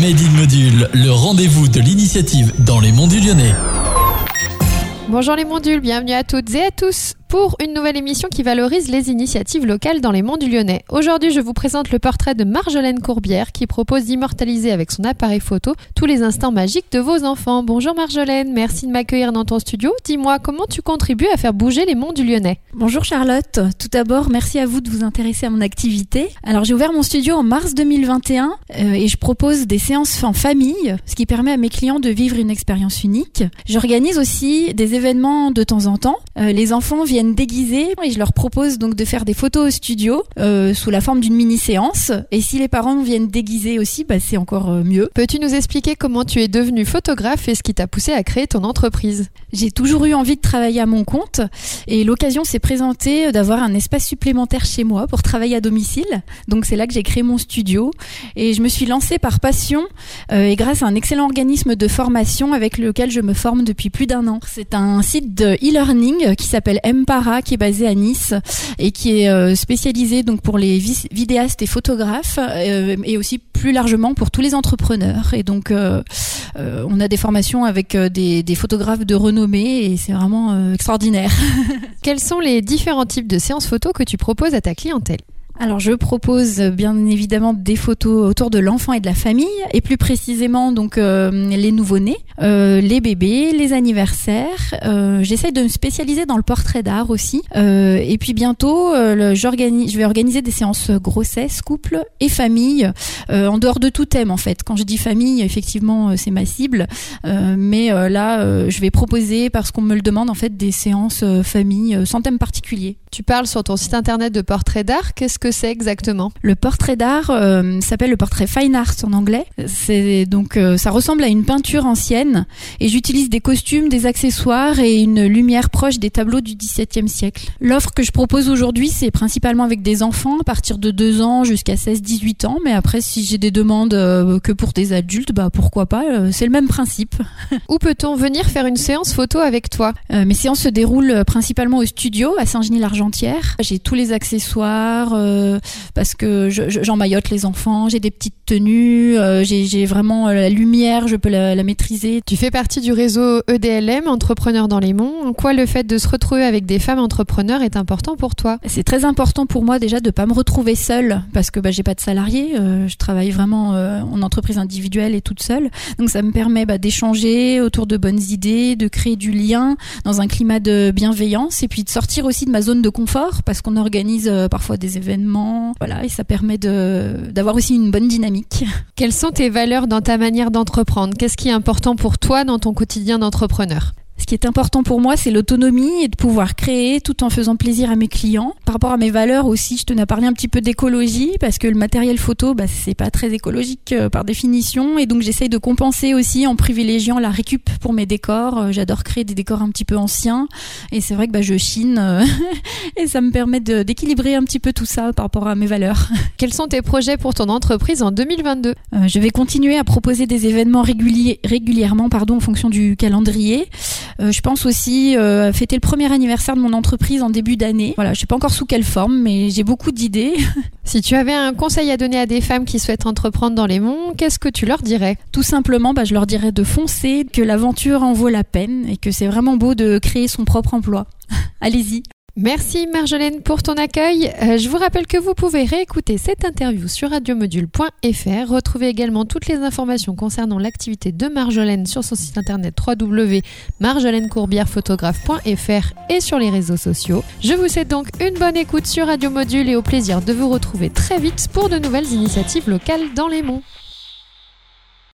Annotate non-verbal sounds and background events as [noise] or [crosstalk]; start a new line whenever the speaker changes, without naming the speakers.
Made in Module, le rendez-vous de l'initiative dans les monts du Lyonnais.
Bonjour les mondules, bienvenue à toutes et à tous pour une nouvelle émission qui valorise les initiatives locales dans les monts du Lyonnais. Aujourd'hui, je vous présente le portrait de Marjolaine Courbière qui propose d'immortaliser avec son appareil photo tous les instants magiques de vos enfants. Bonjour Marjolaine, merci de m'accueillir dans ton studio. Dis-moi, comment tu contribues à faire bouger les monts du Lyonnais?
Bonjour Charlotte, tout d'abord, merci à vous de vous intéresser à mon activité. Alors, j'ai ouvert mon studio en mars 2021 euh, et je propose des séances en famille, ce qui permet à mes clients de vivre une expérience unique. J'organise aussi des événements de temps en temps. Euh, les enfants viennent déguisés et je leur propose donc de faire des photos au studio euh, sous la forme d'une mini séance. Et si les parents viennent déguisés aussi, bah, c'est encore euh, mieux.
Peux-tu nous expliquer comment tu es devenue photographe et ce qui t'a poussé à créer ton entreprise?
J'ai toujours eu envie de travailler à mon compte et l'occasion s'est présentée d'avoir un espace supplémentaire chez moi pour travailler à domicile. Donc c'est là que j'ai créé mon studio et je me suis lancée par passion euh, et grâce à un excellent organisme de formation avec lequel je me forme depuis plus d'un an. C'est un site de e-learning qui s'appelle M qui est basé à Nice et qui est euh, spécialisé donc pour les vidéastes et photographes euh, et aussi plus largement pour tous les entrepreneurs. Et donc euh, on a des formations avec des, des photographes de renommée et c'est vraiment extraordinaire. [laughs]
Quels sont les différents types de séances photos que tu proposes à ta clientèle?
Alors je propose bien évidemment des photos autour de l'enfant et de la famille et plus précisément donc euh, les nouveau-nés, euh, les bébés, les anniversaires. Euh, J'essaye de me spécialiser dans le portrait d'art aussi. Euh, et puis bientôt, je vais organiser des séances grossesse, couple et famille en dehors de tout thème en fait. Quand je dis famille, effectivement c'est ma cible, mais là je vais proposer parce qu'on me le demande en fait des séances famille sans thème particulier.
Tu parles sur ton site internet de portrait d'art. Qu'est-ce que c'est exactement?
Le portrait d'art euh, s'appelle le portrait fine art en anglais. C'est donc euh, ça ressemble à une peinture ancienne et j'utilise des costumes, des accessoires et une lumière proche des tableaux du XVIIe siècle. L'offre que je propose aujourd'hui, c'est principalement avec des enfants à partir de 2 ans jusqu'à 16-18 ans, mais après si j'ai des demandes euh, que pour des adultes, bah pourquoi pas, c'est le même principe. [laughs]
Où peut-on venir faire une séance photo avec toi?
Mes séances se déroulent principalement au studio à Saint-Genis-l'Argentière. J'ai tous les accessoires euh, parce que j'emmaillote les enfants, j'ai des petites tenues, euh, j'ai vraiment euh, la lumière, je peux la, maîtriser.
Tu fais partie du réseau EDLM, Entrepreneurs dans les Monts. En quoi le fait de se retrouver avec des femmes entrepreneurs est important pour toi?
C'est très important pour moi déjà de pas me retrouver seule parce que bah, j'ai pas de salarié, je travaille vraiment en entreprise individuelle et toute seule. Donc ça me permet bah, d'échanger autour de bonnes idées, de créer du lien dans un climat de bienveillance et puis de sortir aussi de ma zone de confort parce qu'on organise parfois des événements. Voilà, et ça permet d'avoir aussi une bonne dynamique. [laughs]
Quelles sont tes valeurs dans ta manière d'entreprendre? Qu'est-ce qui est important pour toi dans ton quotidien d'entrepreneur?
Ce qui est important pour moi, c'est l'autonomie et de pouvoir créer tout en faisant plaisir à mes clients. Par rapport à mes valeurs aussi, je tenais à parler un petit peu d'écologie parce que le matériel photo, bah, c'est pas très écologique euh, par définition et donc j'essaye de compenser aussi en privilégiant la récup pour mes décors. Euh, j'adore créer des décors un petit peu anciens et c'est vrai que bah, je chine euh, [laughs] et ça me permet d'équilibrer un petit peu tout ça par rapport à mes valeurs. [laughs]
Quels sont tes projets pour ton entreprise en 2022
Je vais continuer à proposer des événements réguliers, régulièrement pardon, en fonction du calendrier. Euh, je pense aussi euh, fêter le premier anniversaire de mon entreprise en début d'année. Voilà, je sais pas encore sous quelle forme, mais j'ai beaucoup d'idées. [laughs]
si tu avais un conseil à donner à des femmes qui souhaitent entreprendre dans les monts, qu'est-ce que tu leur dirais?
Tout simplement, bah, je leur dirais de foncer, que l'aventure en vaut la peine et que c'est vraiment beau de créer son propre emploi. [laughs] Allez-y.
Merci Marjolaine pour ton accueil. Euh, je vous rappelle que vous pouvez réécouter cette interview sur radiomodule.fr. Retrouvez également toutes les informations concernant l'activité de Marjolaine sur son site internet www.marjoleinecourbièrephotographe.fr et sur les réseaux sociaux. Je vous souhaite donc une bonne écoute sur Radio Module et au plaisir de vous retrouver très vite pour de nouvelles initiatives locales dans les monts.